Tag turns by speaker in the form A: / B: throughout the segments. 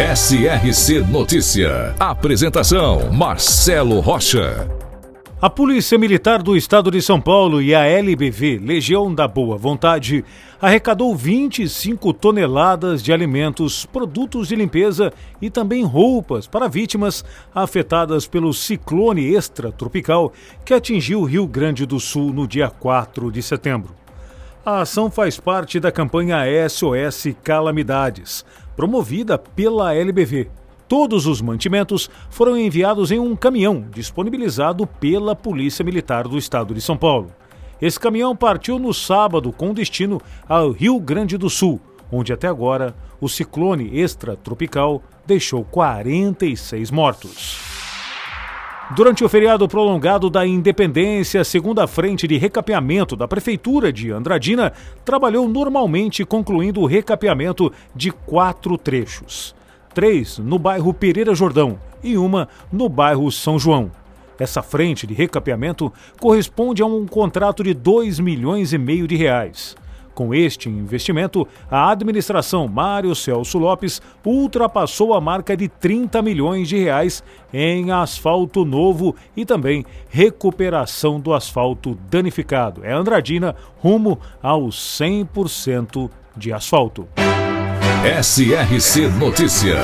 A: SRC Notícia. Apresentação: Marcelo Rocha.
B: A Polícia Militar do Estado de São Paulo e a LBV, Legião da Boa Vontade, arrecadou 25 toneladas de alimentos, produtos de limpeza e também roupas para vítimas afetadas pelo ciclone extratropical que atingiu o Rio Grande do Sul no dia 4 de setembro. A ação faz parte da campanha SOS Calamidades, promovida pela LBV. Todos os mantimentos foram enviados em um caminhão disponibilizado pela Polícia Militar do Estado de São Paulo. Esse caminhão partiu no sábado com destino ao Rio Grande do Sul, onde até agora o ciclone extratropical deixou 46 mortos. Durante o feriado prolongado da Independência, a segunda frente de recapeamento da Prefeitura de Andradina trabalhou normalmente, concluindo o recapeamento de quatro trechos: três no bairro Pereira Jordão e uma no bairro São João. Essa frente de recapeamento corresponde a um contrato de 2 milhões e meio de reais. Com este investimento, a administração Mário Celso Lopes ultrapassou a marca de 30 milhões de reais em asfalto novo e também recuperação do asfalto danificado. É Andradina rumo ao 100% de asfalto.
A: SRC Notícia.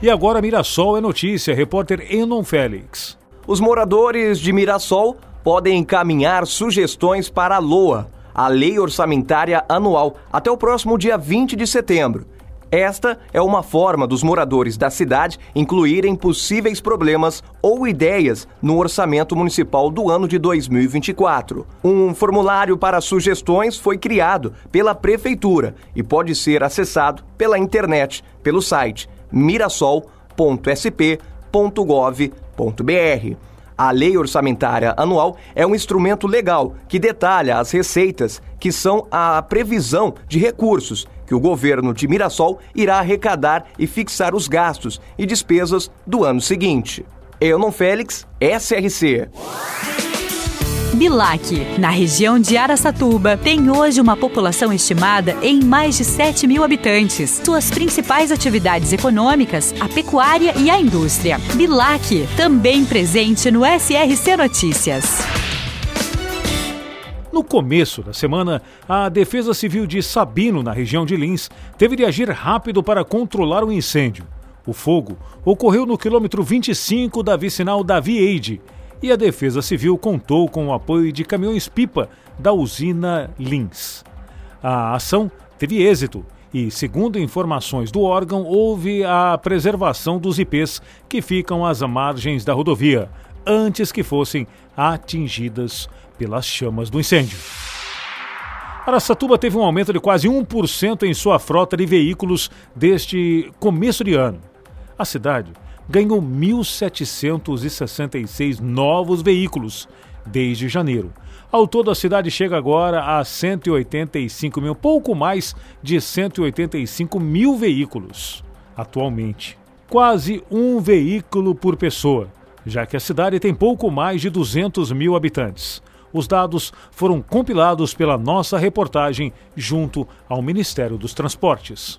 B: E agora Mirassol é notícia, repórter Enon Félix.
C: Os moradores de Mirassol podem encaminhar sugestões para a LOA, a Lei Orçamentária Anual, até o próximo dia 20 de setembro. Esta é uma forma dos moradores da cidade incluírem possíveis problemas ou ideias no orçamento municipal do ano de 2024. Um formulário para sugestões foi criado pela prefeitura e pode ser acessado pela internet pelo site mirasol.sp.gov.br. A Lei Orçamentária Anual é um instrumento legal que detalha as receitas, que são a previsão de recursos que o governo de Mirassol irá arrecadar e fixar os gastos e despesas do ano seguinte. Eunon Félix, SRC.
D: Bilac, na região de Araçatuba, tem hoje uma população estimada em mais de 7 mil habitantes. Suas principais atividades econômicas, a pecuária e a indústria. Bilac, também presente no SRC Notícias.
B: No começo da semana, a Defesa Civil de Sabino, na região de Lins, teve de agir rápido para controlar o incêndio. O fogo ocorreu no quilômetro 25 da vicinal Davi Eide e a Defesa Civil contou com o apoio de caminhões-pipa da usina Lins. A ação teve êxito e, segundo informações do órgão, houve a preservação dos IPs que ficam às margens da rodovia, antes que fossem atingidas pelas chamas do incêndio. Araçatuba teve um aumento de quase 1% em sua frota de veículos desde começo de ano. A cidade ganhou 1.766 novos veículos desde janeiro. Ao todo, a cidade chega agora a 185 mil, pouco mais de 185 mil veículos atualmente. Quase um veículo por pessoa, já que a cidade tem pouco mais de 200 mil habitantes. Os dados foram compilados pela nossa reportagem junto ao Ministério dos Transportes.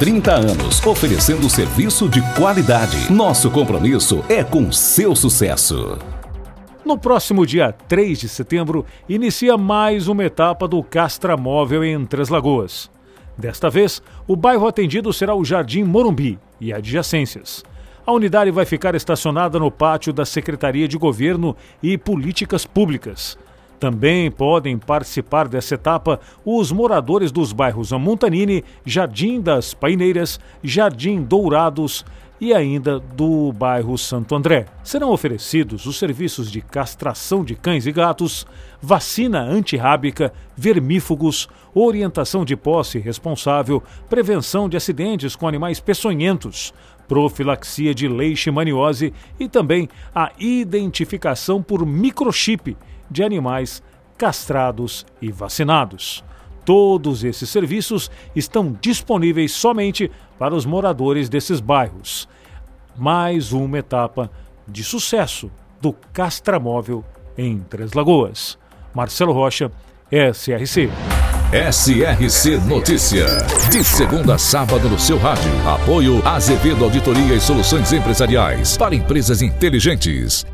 A: 30 anos, oferecendo serviço de qualidade. Nosso compromisso é com seu sucesso.
B: No próximo dia 3 de setembro, inicia mais uma etapa do Castra Móvel em Três Lagoas. Desta vez, o bairro atendido será o Jardim Morumbi e adjacências. A unidade vai ficar estacionada no pátio da Secretaria de Governo e Políticas Públicas. Também podem participar dessa etapa os moradores dos bairros Amontanini, Jardim das Paineiras, Jardim Dourados e ainda do bairro Santo André. Serão oferecidos os serviços de castração de cães e gatos, vacina antirrábica, vermífugos, orientação de posse responsável, prevenção de acidentes com animais peçonhentos, profilaxia de leishmaniose e também a identificação por microchip de animais castrados e vacinados. Todos esses serviços estão disponíveis somente para os moradores desses bairros. Mais uma etapa de sucesso do Castramóvel em Três Lagoas. Marcelo Rocha, SRC.
A: SRC Notícia. De segunda a sábado no seu rádio. Apoio Azevedo Auditoria e Soluções Empresariais para empresas inteligentes.